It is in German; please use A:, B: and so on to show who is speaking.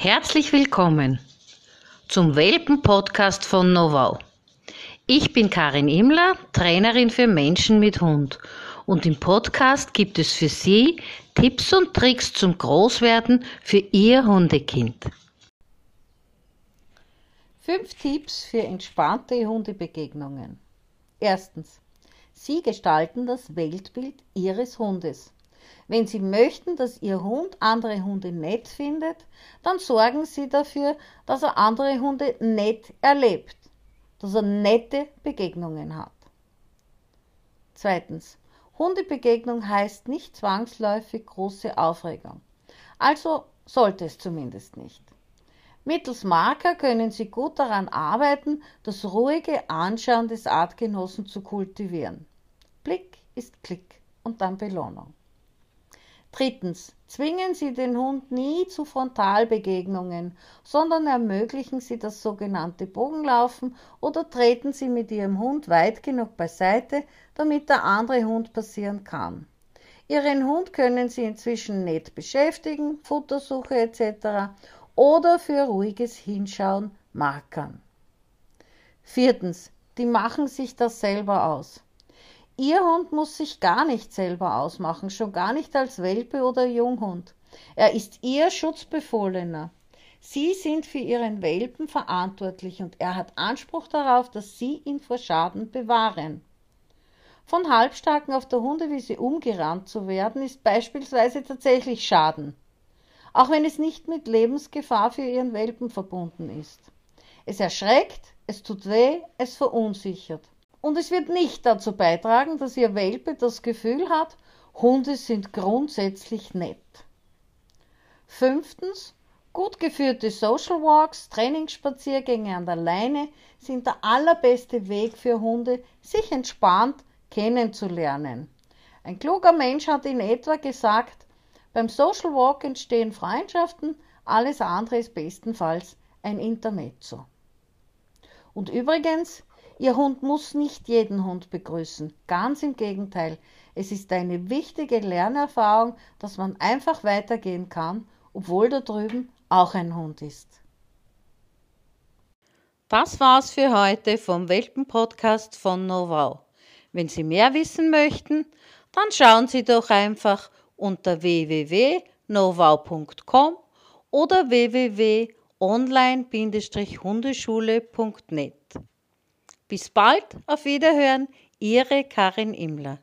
A: Herzlich willkommen zum Welpen-Podcast von Novau. Ich bin Karin Immler, Trainerin für Menschen mit Hund. Und im Podcast gibt es für Sie Tipps und Tricks zum Großwerden für Ihr Hundekind.
B: Fünf Tipps für entspannte Hundebegegnungen. Erstens. Sie gestalten das Weltbild Ihres Hundes. Wenn Sie möchten, dass Ihr Hund andere Hunde nett findet, dann sorgen Sie dafür, dass er andere Hunde nett erlebt, dass er nette Begegnungen hat. Zweitens. Hundebegegnung heißt nicht zwangsläufig große Aufregung. Also sollte es zumindest nicht. Mittels Marker können Sie gut daran arbeiten, das ruhige Anschauen des Artgenossen zu kultivieren. Blick ist Klick und dann Belohnung. Drittens. Zwingen Sie den Hund nie zu Frontalbegegnungen, sondern ermöglichen Sie das sogenannte Bogenlaufen oder treten Sie mit Ihrem Hund weit genug beiseite, damit der andere Hund passieren kann. Ihren Hund können Sie inzwischen nett beschäftigen, Futtersuche etc. oder für ruhiges Hinschauen markern. Viertens. Die machen sich das selber aus. Ihr Hund muss sich gar nicht selber ausmachen, schon gar nicht als Welpe oder Junghund. Er ist Ihr Schutzbefohlener. Sie sind für Ihren Welpen verantwortlich und er hat Anspruch darauf, dass Sie ihn vor Schaden bewahren. Von Halbstarken auf der Hundewiese umgerannt zu werden, ist beispielsweise tatsächlich Schaden, auch wenn es nicht mit Lebensgefahr für Ihren Welpen verbunden ist. Es erschreckt, es tut weh, es verunsichert. Und es wird nicht dazu beitragen, dass Ihr Welpe das Gefühl hat, Hunde sind grundsätzlich nett. Fünftens, gut geführte Social Walks, Trainingsspaziergänge an der Leine sind der allerbeste Weg für Hunde, sich entspannt kennenzulernen. Ein kluger Mensch hat in etwa gesagt, beim Social Walk entstehen Freundschaften, alles andere ist bestenfalls ein Intermezzo. Und übrigens, Ihr Hund muss nicht jeden Hund begrüßen. Ganz im Gegenteil. Es ist eine wichtige Lernerfahrung, dass man einfach weitergehen kann, obwohl da drüben auch ein Hund ist.
A: Das war's für heute vom Welpen-Podcast von Novau. Wenn Sie mehr wissen möchten, dann schauen Sie doch einfach unter www.novau.com oder www.online-hundeschule.net. Bis bald, auf Wiederhören, Ihre Karin Immler.